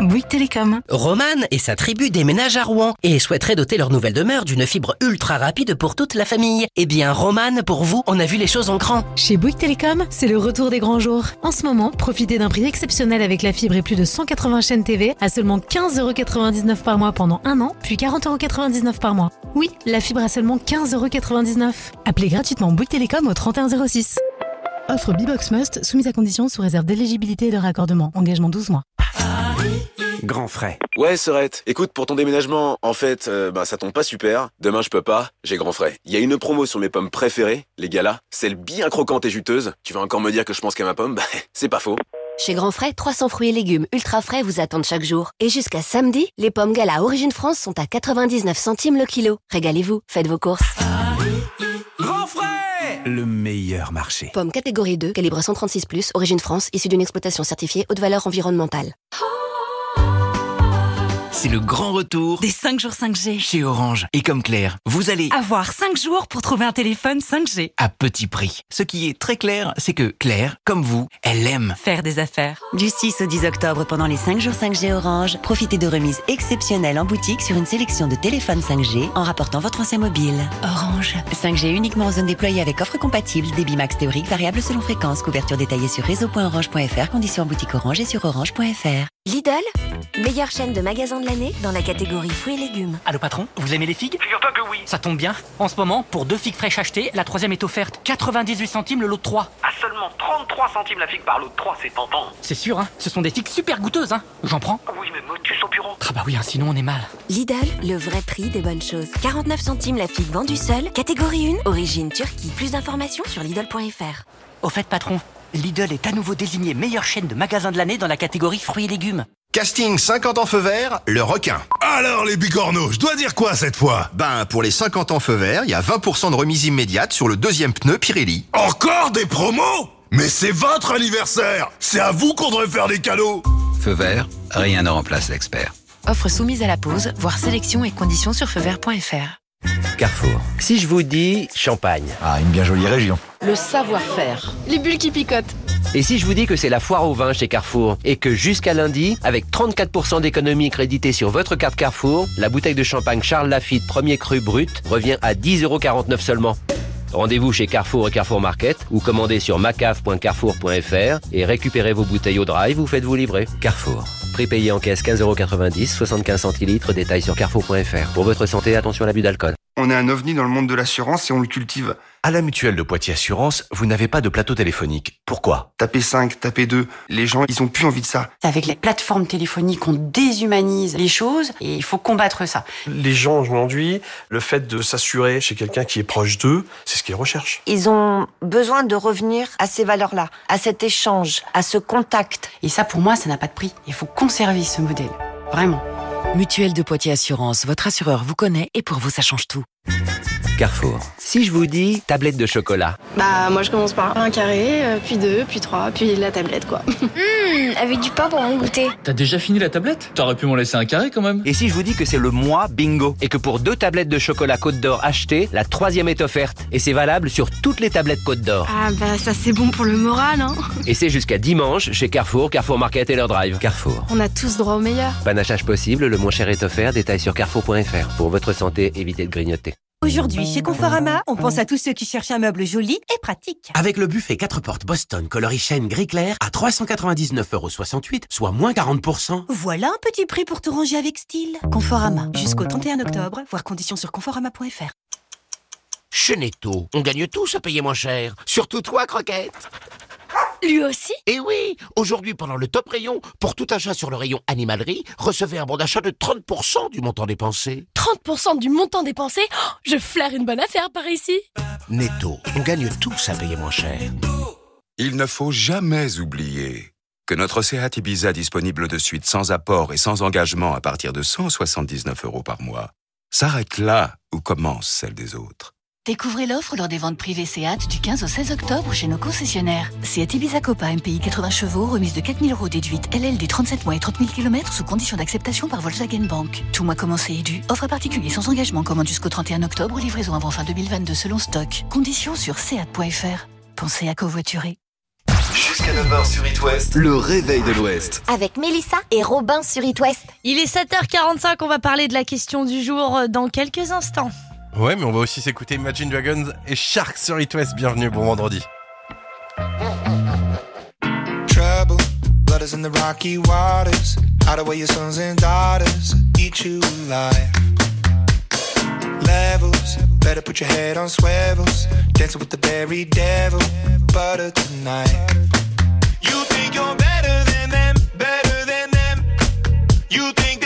S9: Bouygues Télécom.
S10: Roman et sa tribu déménagent à Rouen et souhaiteraient doter leur nouvelle demeure d'une fibre ultra rapide pour toute la famille. Eh bien, Roman, pour vous, on a vu les choses en grand.
S9: Chez Bouygues Télécom, c'est le retour des grands jours. En ce moment, profitez d'un prix exceptionnel avec la fibre et plus de 180 chaînes TV à seulement 15,99€ par mois pendant un an, puis 40,99€ par mois. Oui, la fibre à seulement 15,99€. Appelez gratuitement Bouygues Télécom au 3106. Offre Bibox Must, soumise à conditions sous réserve d'éligibilité et de raccordement. Engagement 12 mois.
S11: Grand frais. Ouais, Sorette. Écoute, pour ton déménagement, en fait, euh, bah, ça tombe pas super. Demain, je peux pas. J'ai grand frais. Il y a une promo sur mes pommes préférées, les galas. Celles bien croquantes et juteuses. Tu vas encore me dire que je pense qu'à ma pomme? Bah, c'est pas faux.
S5: Chez Grand Frais, 300 fruits et légumes ultra frais vous attendent chaque jour. Et jusqu'à samedi, les pommes Gala Origine France sont à 99 centimes le kilo. Régalez-vous, faites vos courses.
S12: Grand frais Le meilleur marché.
S5: Pommes catégorie 2, calibre 136+, Origine France, issue d'une exploitation certifiée haute valeur environnementale.
S12: C'est le grand retour
S13: Des 5 jours 5G.
S12: chez Orange. Et comme Claire, vous allez
S13: Avoir 5 jours pour trouver un téléphone 5G.
S12: à petit prix. Ce qui est très clair, c'est que Claire, comme vous, elle aime.
S13: Faire des affaires.
S14: Du 6 au 10 octobre, pendant les 5 jours 5G Orange, profitez de remises exceptionnelles en boutique sur une sélection de téléphones 5G en rapportant votre ancien mobile. Orange. 5G uniquement en zone déployée avec offre compatible, débit max théorique variable selon fréquence, couverture détaillée sur réseau.orange.fr, conditions en boutique Orange et sur orange.fr.
S5: Lidl, meilleure chaîne de magasins de l'année dans la catégorie fruits et légumes.
S10: Allô patron, vous aimez les figues?
S6: Figure-toi que oui.
S10: Ça tombe bien. En ce moment, pour deux figues fraîches achetées, la troisième est offerte. 98 centimes le lot de 3.
S6: À seulement 33 centimes la figue par l'autre 3, c'est tentant.
S10: C'est sûr, hein Ce sont des figues super goûteuses, hein J'en prends
S6: Oui, mais motus au bureau.
S10: Ah bah oui, hein, sinon on est mal.
S5: Lidl, le vrai prix des bonnes choses. 49 centimes la figue vendue seule, catégorie 1, origine Turquie. Plus d'informations sur Lidl.fr.
S10: Au fait patron, Lidl est à nouveau désigné meilleure chaîne de magasins de l'année dans la catégorie fruits et légumes.
S15: Casting 50 ans feu vert, le requin.
S16: Alors les bicornos, je dois dire quoi cette fois?
S15: Ben, pour les 50 ans feu vert, il y a 20% de remise immédiate sur le deuxième pneu Pirelli.
S16: Encore des promos? Mais c'est votre anniversaire C'est à vous qu'on devrait faire des cadeaux
S17: Feu vert, rien ne remplace l'expert.
S9: Offre soumise à la pause, voire sélection et conditions sur feuvert.fr.
S10: Carrefour. Si je vous dis champagne.
S15: Ah, une bien jolie région.
S17: Le savoir-faire. Les bulles qui picotent.
S10: Et si je vous dis que c'est la foire au vin chez Carrefour et que jusqu'à lundi, avec 34% d'économie créditée sur votre carte Carrefour, la bouteille de champagne Charles Lafitte premier cru brut revient à 10,49€ seulement. Rendez-vous chez Carrefour et Carrefour Market ou commandez sur macaf.carrefour.fr et récupérez vos bouteilles au drive ou faites-vous livrer. Carrefour. Prix payé en caisse 15,90€, 75 centilitres, détail sur carrefour.fr. Pour votre santé, attention à l'abus d'alcool.
S18: On est un ovni dans le monde de l'assurance et on le cultive.
S19: À la mutuelle de Poitiers Assurance, vous n'avez pas de plateau téléphonique. Pourquoi?
S18: Tapez 5, tapez 2. Les gens, ils ont plus envie de ça.
S20: Avec les plateformes téléphoniques, on déshumanise les choses et il faut combattre ça.
S21: Les gens aujourd'hui, le fait de s'assurer chez quelqu'un qui est proche d'eux, c'est ce qu'ils recherchent.
S22: Ils ont besoin de revenir à ces valeurs-là, à cet échange, à ce contact.
S20: Et ça, pour moi, ça n'a pas de prix. Il faut conserver ce modèle. Vraiment.
S23: Mutuelle de Poitiers Assurance, votre assureur vous connaît et pour vous ça change tout.
S10: Carrefour. Si je vous dis tablette de chocolat.
S24: Bah moi je commence par un carré, euh, puis deux, puis trois, puis la tablette quoi.
S25: Hum, avec du pain pour mon goûter.
S26: T'as déjà fini la tablette? T'aurais pu m'en laisser un carré quand même.
S10: Et si je vous dis que c'est le mois bingo et que pour deux tablettes de chocolat Côte d'Or achetées, la troisième est offerte et c'est valable sur toutes les tablettes Côte d'Or.
S24: Ah bah ça c'est bon pour le moral hein.
S10: Et c'est jusqu'à dimanche chez Carrefour, Carrefour Market et leur drive. Carrefour.
S24: On a tous droit au meilleur.
S10: Panachage possible, le moins cher est offert, détail sur carrefour.fr. Pour votre santé, évitez de grignoter.
S27: Aujourd'hui, chez Conforama, on pense à tous ceux qui cherchent un meuble joli et pratique.
S28: Avec le buffet 4 portes Boston coloris chêne gris clair à 399,68€, soit moins 40%.
S27: Voilà un petit prix pour tout ranger avec style. Conforama, jusqu'au 31 octobre, voir conditions sur conforama.fr.
S28: Chez Netto, on gagne tous à payer moins cher. Surtout toi, Croquette.
S25: Lui aussi?
S28: Et oui, aujourd'hui pendant le top rayon, pour tout achat sur le rayon animalerie, recevez un bon d'achat de 30% du montant dépensé.
S25: 30% du montant dépensé? Oh, Je flaire une bonne affaire par ici.
S28: Netto, on gagne tous à payer moins cher.
S29: Il ne faut jamais oublier que notre Seat Ibiza disponible de suite sans apport et sans engagement à partir de 179 euros par mois s'arrête là où commence celle des autres.
S30: Découvrez l'offre lors des ventes privées Seat du 15 au 16 octobre chez nos concessionnaires. Seat Ibiza Copa MPI 80 chevaux, remise de 4000 euros déduite LLD 37 mois et 30 000 km sous condition d'acceptation par Volkswagen Bank. Tout mois commencé et dû. Offre à particulier sans engagement. Commande jusqu'au 31 octobre. Livraison avant fin 2022 selon stock. Conditions sur seat.fr. Pensez à covoiturer.
S4: Jusqu'à 9h sur It West, le réveil de l'Ouest.
S1: Avec Mélissa et Robin sur It West.
S2: Il est 7h45, on va parler de la question du jour dans quelques instants.
S3: Ouais, mais on va aussi s'écouter Imagine Dragons et Shark sur It West. Bienvenue, bon vendredi.
S31: Trouble, blood is in the rocky waters. Hide away your sons and daughters, eat you alive. Levels, better put your head on swivels. Dancing with the very devil, butter tonight. You think you're better than them, better than them. You think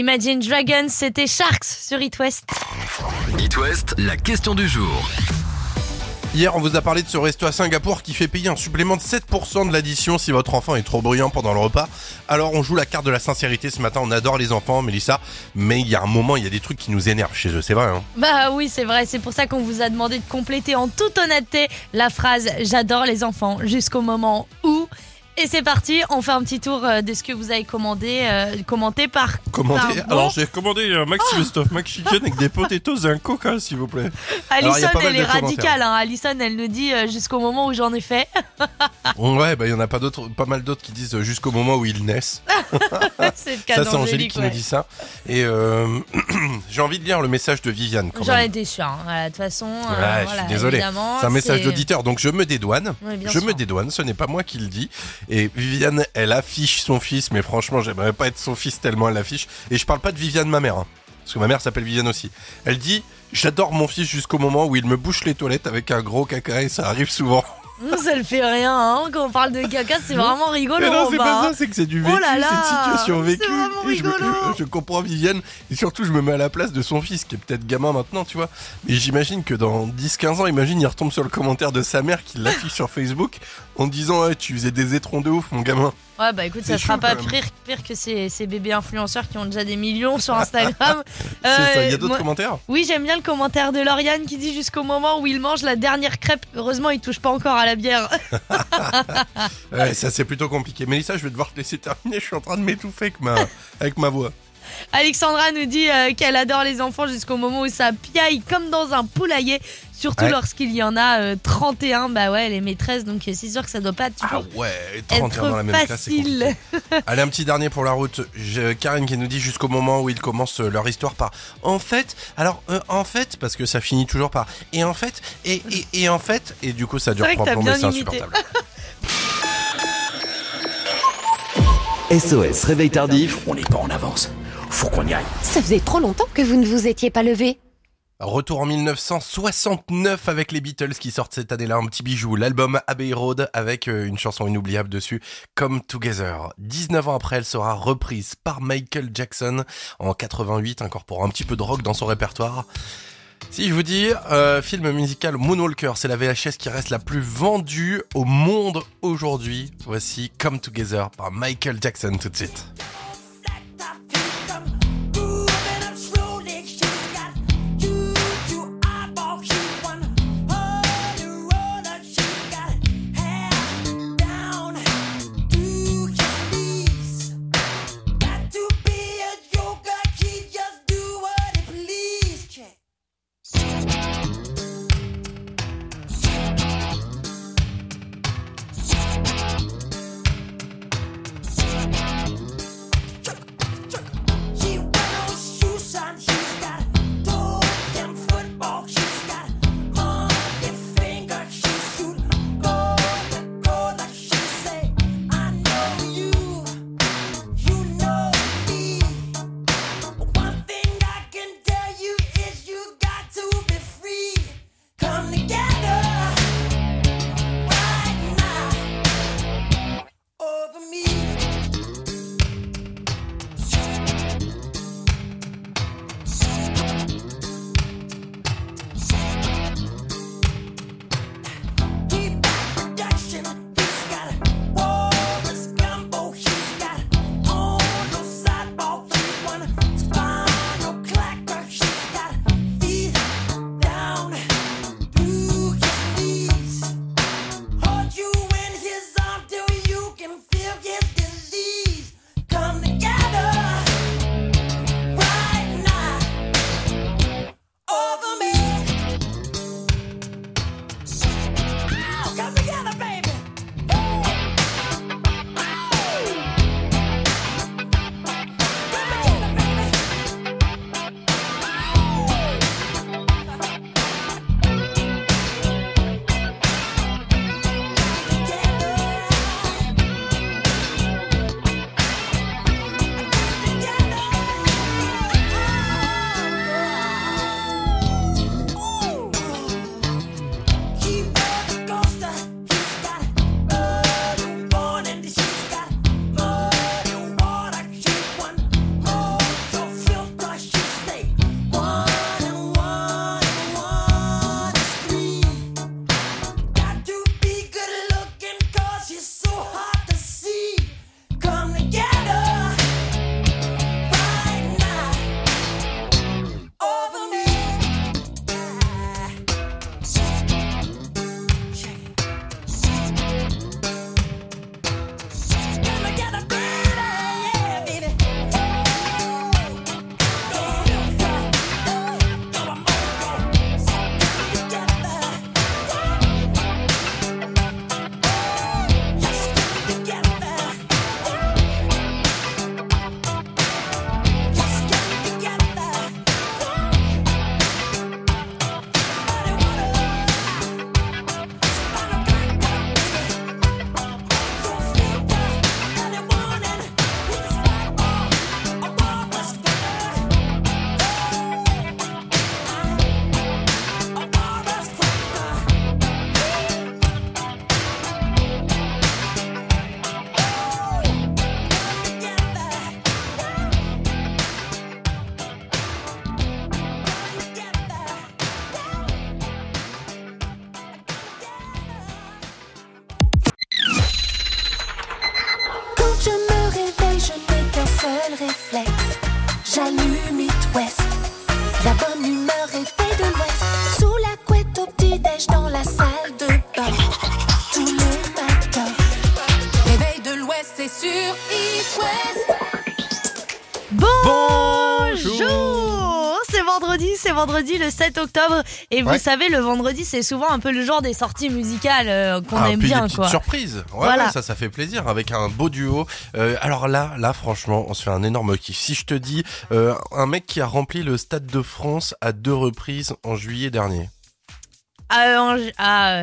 S2: Imagine Dragons, c'était Sharks sur It West.
S4: It West, la question du jour.
S3: Hier, on vous a parlé de ce resto à Singapour qui fait payer un supplément de 7% de l'addition si votre enfant est trop bruyant pendant le repas. Alors, on joue la carte de la sincérité ce matin. On adore les enfants, Mélissa, mais il y a un moment, il y a des trucs qui nous énervent chez eux, c'est vrai. Hein
S2: Bah oui, c'est vrai, c'est pour ça qu'on vous a demandé de compléter en toute honnêteté la phrase J'adore les enfants jusqu'au moment où. Et c'est parti, on fait un petit tour euh, de ce que vous avez commandé, euh, commenté par.
S3: Commandé.
S2: par.
S3: Alors, j'ai commandé un Maxi
S2: Oh.
S3: Stuff avec des potatoes et un coca, s'il vous plaît.
S2: Alison, elle est radicale. Hein. Alison, elle nous dit euh, jusqu'au moment où j'en ai fait.
S3: Ouais, bah il y en a pas d'autres, pas mal d'autres qui disent euh, jusqu'au moment où ils naissent.
S2: c'est le cas
S3: Ça, c'est Angélique qui
S2: ouais.
S3: nous dit ça. Et euh, j'ai envie de lire le message de Viviane quand
S2: J'en étais sûre. hein. Voilà, De toute façon, euh,
S3: je suis désolé. C'est un message d'auditeur, donc je me dédouane. Je
S2: sûr.
S3: me dédouane, ce n'est pas moi qui le dis. Et Viviane, elle affiche son fils, mais franchement, j'aimerais pas être son fils tellement elle l'affiche. Et je parle pas de Viviane, ma mère, hein, parce que ma mère s'appelle Viviane aussi. Elle dit J'adore mon fils jusqu'au moment où il me bouche les toilettes avec un gros caca et ça arrive souvent.
S2: Ça le fait rien. Hein. Quand on parle de caca, c'est vraiment rigolo.
S3: Mais non, c'est pas ça, c'est que c'est du vécu,
S2: Oh là,
S3: c'est une situation vécue. je comprends Viviane, et surtout je me mets à la place de son fils, qui est peut-être gamin maintenant, tu vois. Mais j'imagine que dans 10-15 ans, imagine, il retombe sur le commentaire de sa mère qui l'affiche sur Facebook en disant ouais, tu faisais des étrons de ouf, mon gamin.
S2: Ouais, bah écoute, ça sera pas pire, pire que ces, ces bébés influenceurs qui ont déjà des millions sur Instagram.
S3: Ça, il y a
S2: Euh,
S3: d'autres commentaires
S2: Oui, j'aime bien le commentaire de Lauriane qui dit jusqu'au moment où il mange la dernière crêpe. Heureusement, il touche pas encore à la bière.
S3: Ouais, ça c'est plutôt compliqué. Mélissa, je vais devoir te laisser terminer, je suis en train de m'étouffer avec ma, avec ma voix.
S2: Alexandra nous dit euh, qu'elle adore les enfants jusqu'au moment où ça piaille comme dans un poulailler, surtout
S3: Ouais.
S2: lorsqu'il y en a euh, 31. Bah ouais, les maîtresses, donc euh, c'est sûr que ça doit pas toujours
S3: Ah ouais, 31 dans la
S2: être
S3: même classe, c'est
S2: facile.
S3: Allez, un petit dernier pour la route. Je- Karen qui nous dit jusqu'au moment où ils commencent euh, leur histoire par en fait, alors euh, en fait, parce que ça finit toujours par et en fait, et, et, et en fait, et du coup ça dure trois
S2: bien
S3: c'est insupportable.
S4: SOS Réveil Tardif.
S19: On n'est pas en avance. Faut qu'on y aille.
S32: Ça faisait trop longtemps que vous ne vous étiez pas levé.
S3: Retour en 1969 avec les Beatles qui sortent cette année-là un petit bijou, l'album Abbey Road avec euh, une chanson inoubliable dessus, Come Together. 19 ans après, elle sera reprise par Michael Jackson en 88, incorporant un petit peu de rock dans son répertoire. Si je vous dis, euh, film musical Moonwalker, c'est la VHS qui reste la plus vendue au monde aujourd'hui. Voici Come Together par Michael Jackson tout de suite.
S2: Vendredi le 7 octobre et vous
S3: Ouais.
S2: savez le vendredi c'est souvent un peu le genre des sorties musicales euh, qu'on
S3: Ah,
S2: aime
S3: puis
S2: bien
S3: petites
S2: quoi.
S3: surprises. Ouais,
S2: Voilà.
S3: ouais, ça, ça fait plaisir avec un beau duo. Euh, alors là, là, franchement, on se fait un énorme kiff. Si je te dis euh, un mec qui a rempli le Stade de France à deux reprises en juillet dernier.
S2: Ah, Ange- ah,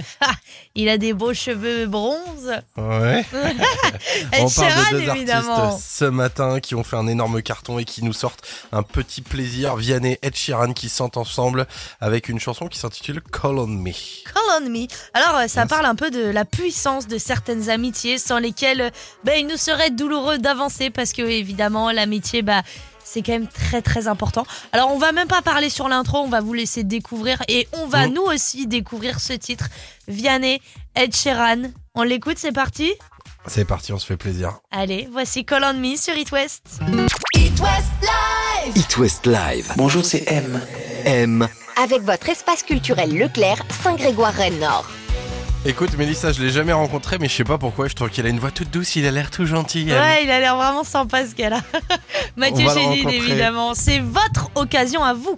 S2: il a des beaux cheveux bronze.
S3: Ouais. On parle de deux
S2: évidemment.
S3: artistes ce matin qui ont fait un énorme carton et qui nous sortent un petit plaisir. Vianney et Ed Sheeran qui sentent ensemble avec une chanson qui s'intitule Call on Me.
S2: Call on me. Alors, ça parle un peu de la puissance de certaines amitiés sans lesquelles ben, il nous serait douloureux d'avancer parce que, évidemment, l'amitié, bah, c'est quand même très très important. Alors, on va même pas parler sur l'intro, on va vous laisser découvrir et on va
S3: Mm.
S2: nous aussi découvrir ce titre. Vianney, Ed Sheeran. On l'écoute, c'est parti?
S3: C'est parti, on se fait plaisir.
S2: Allez, voici Call on me sur It West.
S1: It West Live.
S4: It West Live.
S33: Bonjour, c'est M.
S4: M.
S32: Avec votre espace culturel Leclerc, Saint-Grégoire-Rennes-Nord.
S3: Écoute, Mélissa, je l'ai jamais rencontré, mais je sais pas pourquoi. Je trouve qu'il a une voix toute douce, il a l'air tout gentil. elle.
S2: Ouais, il a l'air vraiment sympa ce gars-là. Mathieu Chédid, évidemment. C'est votre occasion à vous.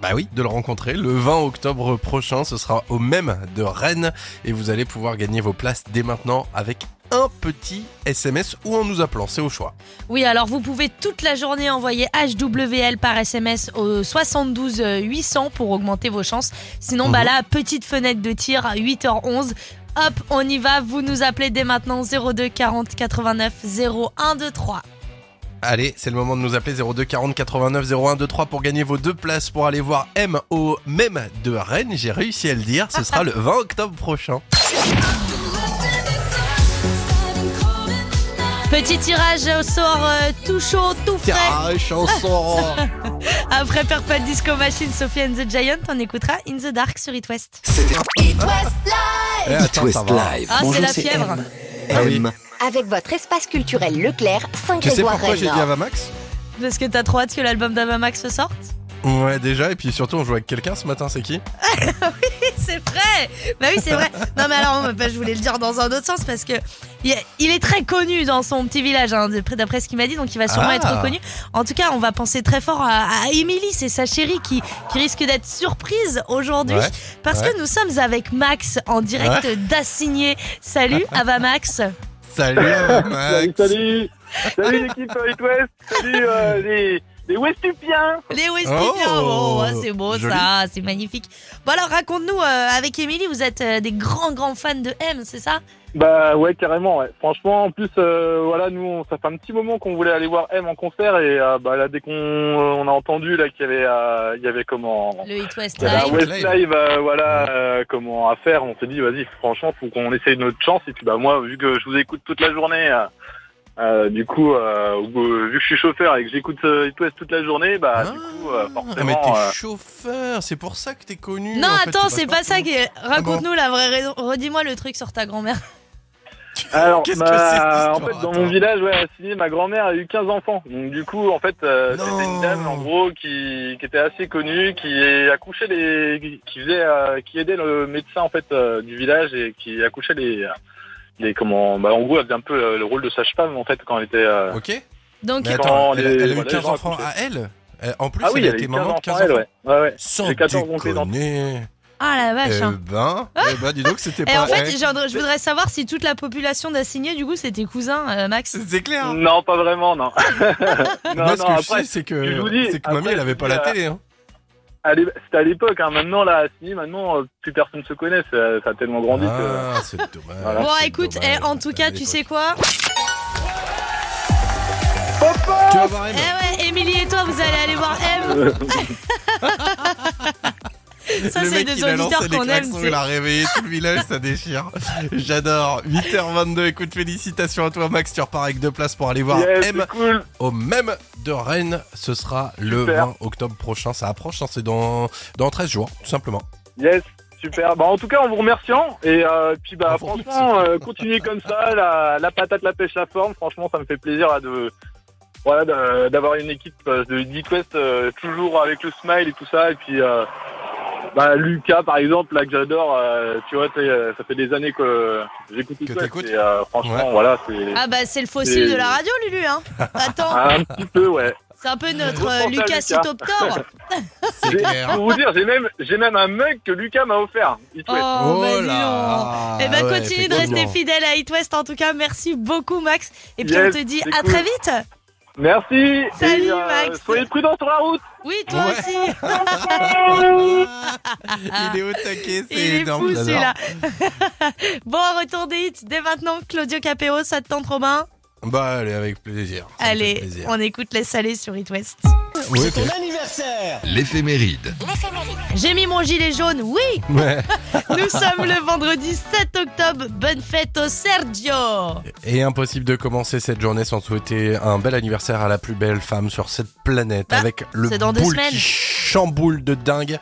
S3: Bah oui, de le rencontrer le 20 octobre prochain. Ce sera au même de Rennes et vous allez pouvoir gagner vos places dès maintenant avec un petit SMS ou en nous appelant. C'est au choix.
S2: Oui, alors vous pouvez toute la journée envoyer HWL par SMS au 72 800 pour augmenter vos chances. Sinon, bah
S3: Mhm.
S2: là, petite fenêtre de tir à 8h11. Hop, on y va. Vous nous appelez dès maintenant 02 40 89 0123.
S3: Allez, c'est le moment de nous appeler 02 40 89 01 23 pour gagner vos deux places pour aller voir M au même de Rennes. J'ai réussi à le dire. Ce sera le 20 octobre prochain.
S2: Petit tirage au sort euh, tout chaud, tout frais.
S3: Tirage chanson.
S2: Après Purple Disco Machine, Sophie and the Giant, on écoutera In the Dark sur It West.
S4: C'était
S1: It West Live.
S3: Eh,
S4: It
S3: attends,
S4: West
S3: ça va.
S4: Live.
S2: Ah, c'est la fièvre.
S33: M.
S3: Ah oui.
S4: M.
S32: Avec votre espace culturel Leclerc,
S3: Tu sais pourquoi j'ai dit. Avamax?
S2: Parce que t'as trop hâte que l'album d'Avamax sorte?
S3: Ouais, déjà. Et puis surtout, on joue avec quelqu'un ce matin. C'est qui?
S2: C'est vrai Bah oui, c'est vrai. Non, mais alors, bah, je voulais le dire dans un autre sens parce que il est- très connu dans son petit village, hein, d'après ce qu'il m'a dit, donc il va sûrement
S3: Ah.
S2: être reconnu. En tout cas, on va penser très fort à, à Émilie, c'est sa chérie qui, qui risque d'être surprise aujourd'hui
S3: Ouais.
S2: parce
S3: Ouais.
S2: que nous sommes avec Max en direct d'Assigné. Salut, Ava Max.
S3: Salut Avamax.
S34: Salut, salut l'équipe It West, salut euh, les, les Westupiens.
S2: Les Westipiens,
S3: Oh,
S2: oh, ouais, c'est beau
S3: joli.
S2: ça, c'est magnifique. Bon alors raconte-nous, euh, avec Émilie, vous êtes euh, des grands grands fans de M, c'est ça?
S34: Bah ouais, carrément. Ouais. Franchement, en plus, euh, voilà, nous, on- ça fait un petit moment qu'on voulait aller voir M en concert et euh, bah là, dès qu'on euh, on a entendu là qu'il y avait, euh, il y avait comment,
S2: Le Hit West
S34: il y avait un
S2: Live.
S34: West
S3: Live.
S34: Live, euh, voilà, euh, comment à faire. On s'est dit, vas-y, franchement, faut qu'on essaye notre chance. Et puis bah moi, vu que je vous écoute toute la journée. euh, euh, du coup, euh, euh, vu que je suis chauffeur et que j'écoute euh, It West toute la journée, bah
S3: Ah.
S34: du coup, euh,
S3: Ah, mais
S34: forcément.
S3: t'es
S34: euh,
S3: chauffeur, c'est pour ça que t'es connu.
S2: Non,
S3: en
S2: attends,
S3: t'es
S2: c'est pas ça. qui- Raconte-nous la vraie raison. Redis-moi le truc sur ta grand-mère.
S34: Alors,
S3: Qu'est-ce que
S34: bah,
S3: c'est que cette
S34: en fait, dans mon village, ouais, à ma grand-mère a eu 15 enfants. Donc, du coup, en fait, euh, c'était une dame, en gros, qui, qui était assez connue, qui accouchait les, qui faisait, euh, qui aidait le médecin, en fait, euh, du village et qui accouchait les, les, comment, bah, en gros, elle faisait un peu euh, le rôle de sage-femme, en fait, quand elle était, euh,
S3: Ok.
S2: Donc,
S3: Mais
S34: Quand
S3: attends, elle, a-
S34: les-
S3: elle a eu
S34: voilà,
S3: 15
S34: les gens
S3: enfants à elle Euh, En plus,
S34: ah oui,
S3: elle a
S34: elle a
S3: été
S34: eu 15
S3: maman de
S34: enfants,
S3: 15
S34: elle,
S3: enfants.
S34: ouais. Ouais, ouais.
S3: Sans
S34: J'ai 14 montés dans
S3: déconner.
S2: ah la vache.
S3: Eh
S2: hein.
S3: ben, eh ben, dis donc, c'était
S2: Et
S3: pas...
S2: en fait, genre, je voudrais savoir si toute la population d'Assigné, du coup, tes cousins, euh, Max.
S3: c'est clair.
S34: Non, pas vraiment, non. non,
S3: Moi, ce
S34: non,
S3: que je
S34: après,
S3: sais, c'est
S34: je vous
S3: que,
S34: dis,
S3: que mamie,
S34: après,
S3: elle avait pas
S34: je
S3: la télé. Hein.
S34: C'était à l'époque, hein. maintenant, là, Signé, maintenant, euh, plus personne se connaît, ça, ça a tellement grandi que...
S3: Ah, c'est dommage.
S34: Voilà.
S2: Bon, écoute,
S3: dommage,
S2: eh, en tout cas, tu sais quoi
S3: Tu vas voir
S2: Eh ouais, Émilie et toi, vous allez aller voir M. Ça,
S3: le
S2: c'est
S3: mec,
S2: des auditeurs
S3: lancé les
S2: qu'on aime.
S3: il a réveillé tout le village, ça déchire. J'adore. 8h22, écoute, félicitations à toi, Max. Tu repars avec deux places pour aller voir
S34: Yes,
S3: M
S34: cool.
S3: au même de Rennes. Ce sera le
S34: Super.
S3: 20 octobre prochain. Ça approche, hein, c'est dans, dans 13 jours, tout simplement.
S34: Yes, super. Bah, en tout cas, en vous remerciant. Et euh, puis, bah, franchement, euh, continuez comme ça. La, la patate, la pêche, la forme. Franchement, ça me fait plaisir là, de, voilà, d'a- d'avoir une équipe euh, de Deep West euh, toujours avec le smile et tout ça. Et puis, euh, bah, Lucas, par exemple, là que j'adore, euh, tu vois, euh, ça fait des années que j'écoute Deep West. Et, euh, franchement, voilà, c'est.
S2: Ah bah c'est le fossile de la radio, Lulu. Hein. Attends,
S34: Un petit peu, ouais.
S2: c'est un peu notre euh, Lucas.
S34: J'ai- Pour vous dire, j'ai même, j'ai même un mug que Lucas m'a offert. It West.
S2: Oh, bah, dis donc. Eh ben
S3: ouais,
S2: continue de rester fidèle à It West en tout cas. Merci beaucoup Max. Et puis
S34: Yes,
S2: on te dit à
S34: cool.
S2: très vite.
S34: Merci.
S2: Salut,
S34: et, euh,
S2: Max.
S34: Soyez prudents sur la route.
S2: Oui, toi aussi.
S3: Il est au taquet, c'est
S2: Il est fou celui-là. bon, retour des hits dès maintenant. Claudio Capéo, ça te tente Romain
S3: Bah, allez, avec plaisir. ça
S2: Allez,
S3: plaisir.
S2: on écoute les salés sur It West.
S3: Oui, ok.
S33: anniversaire
S4: L'éphéméride.
S2: J'ai mis mon gilet jaune, oui
S3: Ouais.
S2: Nous sommes le vendredi 7 octobre. Bonne fête au Sergio
S3: Et impossible de commencer cette journée sans souhaiter un bel anniversaire à la plus belle femme sur cette planète
S2: Bah,
S3: avec le
S2: c'est dans deux
S3: boule
S2: semaines.
S3: qui chamboule de dingue.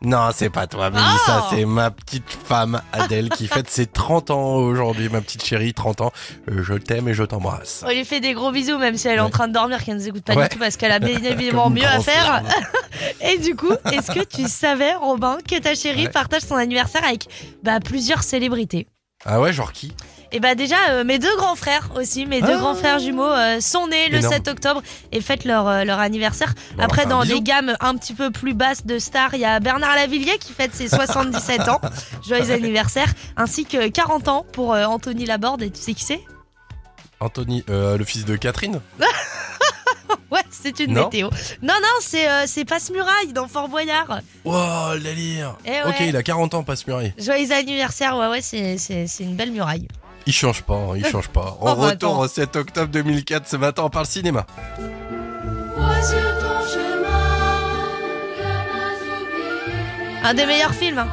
S3: Non, c'est pas toi, Mélissa,
S2: Oh
S3: c'est ma petite femme Adèle qui fête ses 30 ans aujourd'hui, ma petite chérie, 30 ans. Euh, Je t'aime et je t'embrasse.
S2: On lui fait des gros bisous, même si elle est en train de dormir, qu'elle ne nous écoute pas
S3: Ouais.
S2: du tout parce qu'elle a bien évidemment mieux à faire. Et du coup, est-ce que tu savais, Robin, que ta chérie
S3: Ouais.
S2: partage son anniversaire avec bah, plusieurs célébrités?
S3: Ah ouais, genre qui?
S2: Et bah déjà, euh, mes deux grands frères aussi, mes deux
S3: Ah.
S2: grands frères jumeaux euh, sont nés le
S3: Énorme.
S2: 7 octobre et fêtent leur, euh, leur anniversaire.
S3: Bon,
S2: Après, dans des gammes un petit peu plus basses de stars, il y a Bernard Lavillier qui fête ses 77 ans. Joyeux anniversaire. Ainsi que 40 ans pour euh, Anthony Laborde. Et tu sais qui c'est?
S3: Anthony, euh, le fils de Catherine
S2: Ouais, c'est une
S3: Non.
S2: météo. Non, non, c'est euh, c'est Passe-Muraille dans Fort Boyard.
S3: Wow, le délire
S2: Eh ouais.
S3: Ok, il a 40 ans, passe muraille.
S2: Joyeux anniversaire, ouais, ouais, c'est- c'est c'est une belle muraille.
S3: Il change pas, hein, il change pas.
S2: Oh,
S3: On
S2: bah,
S3: retourne au 7 octobre 2004, ce matin on parle cinéma.
S2: Un des meilleurs films. hein.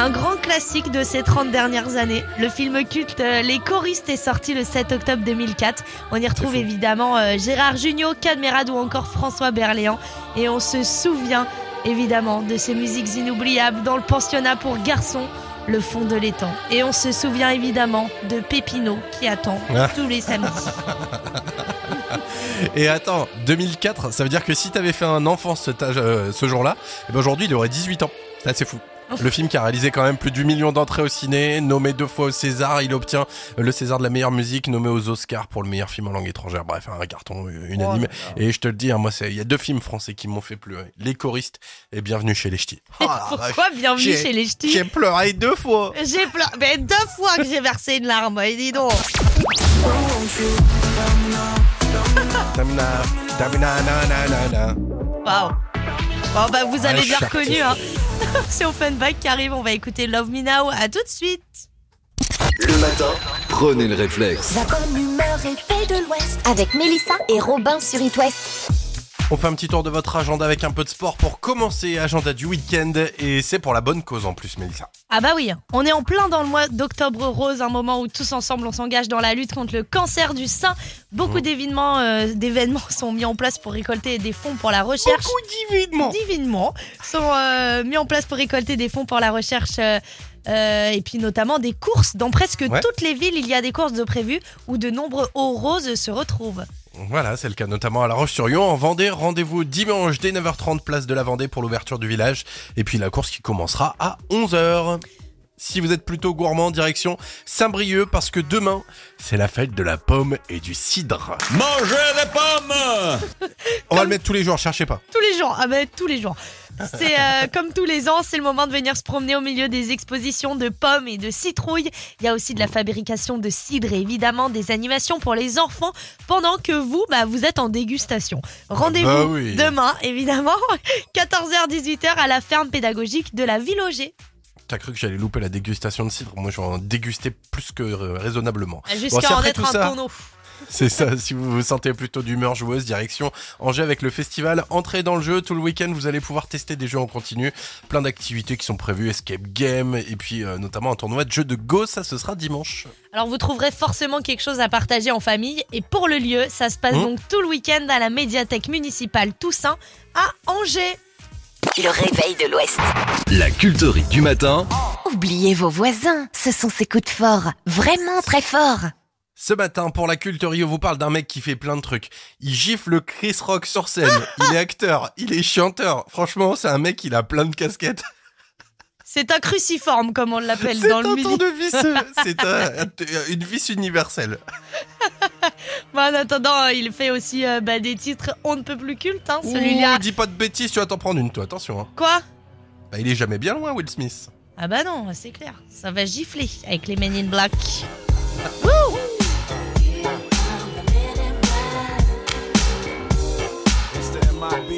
S2: Un grand classique de ces 30 dernières années. Le film culte euh, Les choristes est sorti le 7 octobre 2004. On y retrouve évidemment euh, Gérard Jugnot, Cadmerade ou encore François Berléand. Et on se souvient évidemment de ces musiques inoubliables dans le pensionnat pour garçons, le fond de l'étang. Et on se souvient évidemment de Pépino qui attend
S3: Ah.
S2: tous les samedis.
S3: Et attends, 2004, ça veut dire que si t'avais fait un enfant âge, euh, ce jour-là, eh ben aujourd'hui il aurait 18 ans. C'est assez fou. Le film qui a réalisé quand même plus de 8 millions d'entrées au ciné, nommé deux fois au César, il obtient le César de la meilleure musique, nommé aux Oscars pour le meilleur film en langue étrangère. Bref, un carton euh, unanime. Et je te le dis, hein, moi, il y a deux films français qui m'ont fait pleurer. Les choristes et Bienvenue chez les Ch'tis. Oh
S2: Pourquoi bienvenue chez les ch'tis
S3: J'ai pleuré deux fois.
S2: J'ai pleuré, mais deux fois que j'ai versé une larme, et dis donc.
S3: Tamina,
S2: Bon bah vous avez bien reconnu hein. C'est Offenbach qui arrive, on va écouter Love Me Now. À tout de suite.
S4: Le matin, prenez le réflexe.
S1: La bonne humeur est faite de l'Ouest.
S32: Avec Mélissa et Robin sur It West.
S3: On fait un petit tour de votre agenda avec un peu de sport pour commencer, agenda du week-end, et c'est pour la bonne cause en plus, Mélissa.
S2: Ah bah oui, on est en plein dans le mois d'octobre rose, un moment où tous ensemble on s'engage dans la lutte contre le cancer du sein. Beaucoup
S3: Mmh.
S2: d'événements, euh, d'événements sont mis en place pour récolter des fonds pour la recherche.
S3: Beaucoup d'événements
S2: D'événements sont euh, mis en place pour récolter des fonds pour la recherche. euh, euh, et puis notamment des courses. Dans presque
S3: Ouais.
S2: toutes les villes, il y a des courses de prévues où de nombreux hauts roses se retrouvent.
S3: Voilà, c'est le cas notamment à La Roche-sur-Yon. En Vendée, rendez-vous dimanche dès 9h30, place de la Vendée pour l'ouverture du village. Et puis la course qui commencera à 11h. Si vous êtes plutôt gourmand, direction Saint-Brieuc, parce que demain, c'est la fête de la pomme et du cidre.
S33: Mangez des pommes
S3: On va le mettre tous les jours, cherchez pas.
S2: Tous les jours, ah ben tous les jours. C'est euh, comme tous les ans, c'est le moment de venir se promener au milieu des expositions de pommes et de citrouilles. Il y a aussi de la fabrication de cidre et évidemment des animations pour les enfants pendant que vous, bah, vous êtes en dégustation. Rendez-vous
S3: bah oui.
S2: demain, évidemment, 14h-18h à la ferme pédagogique de la Ville Auger.
S3: T'as cru que j'allais louper la dégustation de cidre? Moi, je vais en déguster plus que euh, raisonnablement. Bon,
S2: Jusqu'à
S3: si
S2: en être un
S3: ça-
S2: tonneau.
S3: C'est ça, si vous vous sentez plutôt d'humeur joueuse, direction Angers avec le festival. Entrez dans le jeu, tout le week-end vous allez pouvoir tester des jeux en continu, plein d'activités qui sont prévues, escape game, et puis euh, notamment un tournoi de jeux de Go, ça ce sera dimanche.
S2: Alors vous trouverez forcément quelque chose à partager en famille. Et pour le lieu, ça se passe
S3: Mmh.
S2: donc tout le week-end à la médiathèque municipale Toussaint à Angers.
S32: Le réveil de l'Ouest.
S4: La culterie du matin,
S32: Oubliez vos voisins, ce sont ces coups de fort, vraiment très forts.
S3: Ce matin, pour la culture, on vous parle d'un mec qui fait plein de trucs. Il gifle Chris Rock sur scène. il est acteur, il est chanteur. Franchement, c'est un mec, il a plein de casquettes.
S2: C'est un cruciforme, comme on l'appelle
S3: C'est
S2: dans le
S3: un
S2: milieu.
S3: tour de vis, euh, c'est un- une vis universelle.
S2: Bon, en attendant, il fait aussi euh, bah, des titres on ne peut plus cultes. Hein, Celui-là.
S3: Dis pas de bêtises, tu vas t'en prendre une, toi, attention. hein.
S2: Quoi?
S3: Bah, il est jamais bien loin, Will Smith.
S2: Ah bah non, c'est clair. Ça va gifler avec les Men in Black.
S35: It's the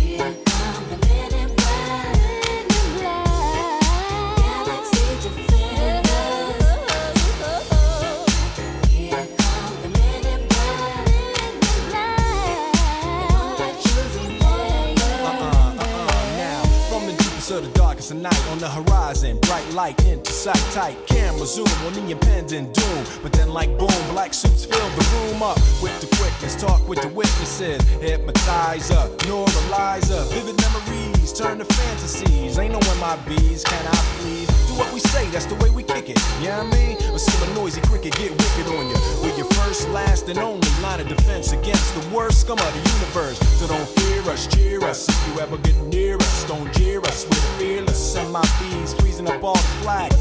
S35: Of night on the horizon, bright light into sight tight. Camera zoom on the impending doom. But then, like boom, black suits fill the room up with the quickness. Talk with the witnesses, hypnotizer, neuralizer. Vivid memories turn to fantasies. Ain't no MIBs, can I please? What we say, that's the way we kick it. You know I mean? Or see a noisy cricket get wicked on you. We're your first, last, and only line of defense against the worst scum of the universe. So don't fear us, cheer us. If you ever get near us, don't jeer us. We're fearless. MIBs freezing up all the flag.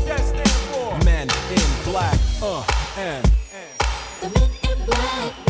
S35: Men in black. Uh, and. Let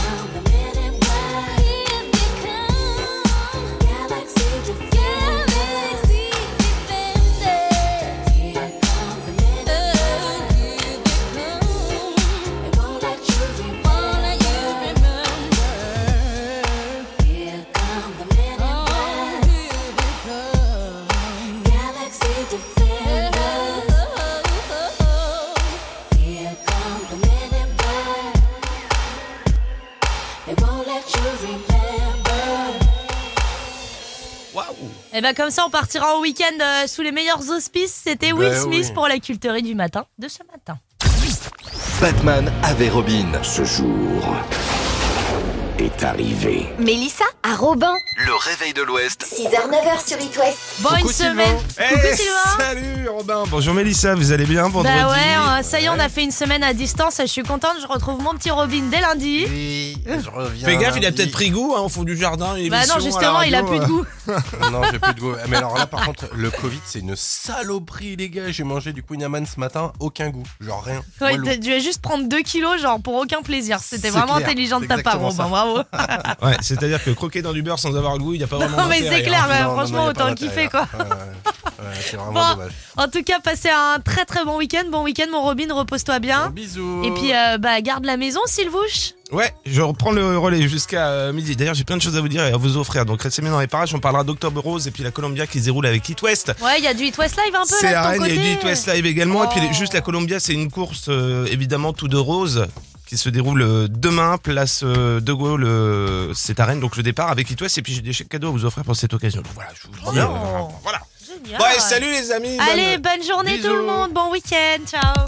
S2: Et ben comme ça, on partira au week-end euh, sous les meilleurs auspices. C'était Will
S4: Ben
S2: Smith
S4: oui.
S2: pour la culterie du matin de ce matin.
S4: Batman avait Robin.
S36: Ce jour est arrivé.
S5: Mélissa à Robin.
S4: Le réveil de l'Ouest.
S5: 6h, 9h sur It West.
S2: Bonne
S37: Coucou,
S2: semaine.
S37: Eh,
S2: Coucou Sylvain.
S37: Salut Robin, bonjour Mélissa, vous allez bien vendredi
S2: Bah ouais, ça y est, on a fait une semaine à distance. Je suis contente. Je retrouve mon petit Robin dès lundi.
S3: je reviens.
S37: Fais gaffe, il a peut-être pris goût hein, au fond du jardin. une
S2: Bah non, justement, il a plus de
S37: euh.
S2: goût.
S3: non, j'ai plus de goût. Mais alors là, par contre, le Covid, c'est une saloperie, les gars. J'ai mangé du Queen Amman ce matin, aucun goût. Genre rien.
S2: Ouais, t'as dû juste prendre 2 kilos, genre pour aucun plaisir. C'était vraiment
S3: clair,
S2: intelligent de ta part, Robin.
S3: ça.
S37: Ouais, c'est-à-dire que croquer dans du beurre sans avoir le goût, il n'y a pas vraiment
S2: Non, mais c'est clair,
S37: hein.
S2: mais
S3: Non, non,
S2: franchement,
S3: non,
S2: autant le kiffer, quoi.
S3: là. Ouais, ouais. Ouais, c'est vraiment
S2: Bon,
S3: dommage.
S2: en tout cas, passez un très très bon week-end. Bon week-end, mon Robin, repose-toi bien.
S3: Bisous.
S2: Et puis, euh, bah, garde la maison, Sylvouche.
S37: Ouais, je reprends le relais jusqu'à euh, midi. D'ailleurs, j'ai plein de choses à vous dire et à vous offrir. Donc, restez bien dans les parages. On parlera d'Octobre Rose et puis la Columbia qui se déroule avec Hit West.
S2: Ouais, il y a du Hit West Live un peu
S37: C'est à Rennes, il y a du Hit West Live également. Et puis,
S2: Oh.
S37: juste la Columbia, c'est une course euh, évidemment tout de rose qui se déroule euh, demain, place euh, de Gaulle. euh, c'est à Rennes, donc le départ avec West. Et puis, j'ai des chèques cadeaux à vous offrir pour cette occasion. Donc, voilà, je vous dis.
S2: Oh.
S37: voilà.
S2: Génial.
S37: Ouais, salut les amis.
S2: Allez, bonne journée tout le monde, bon week-end, ciao.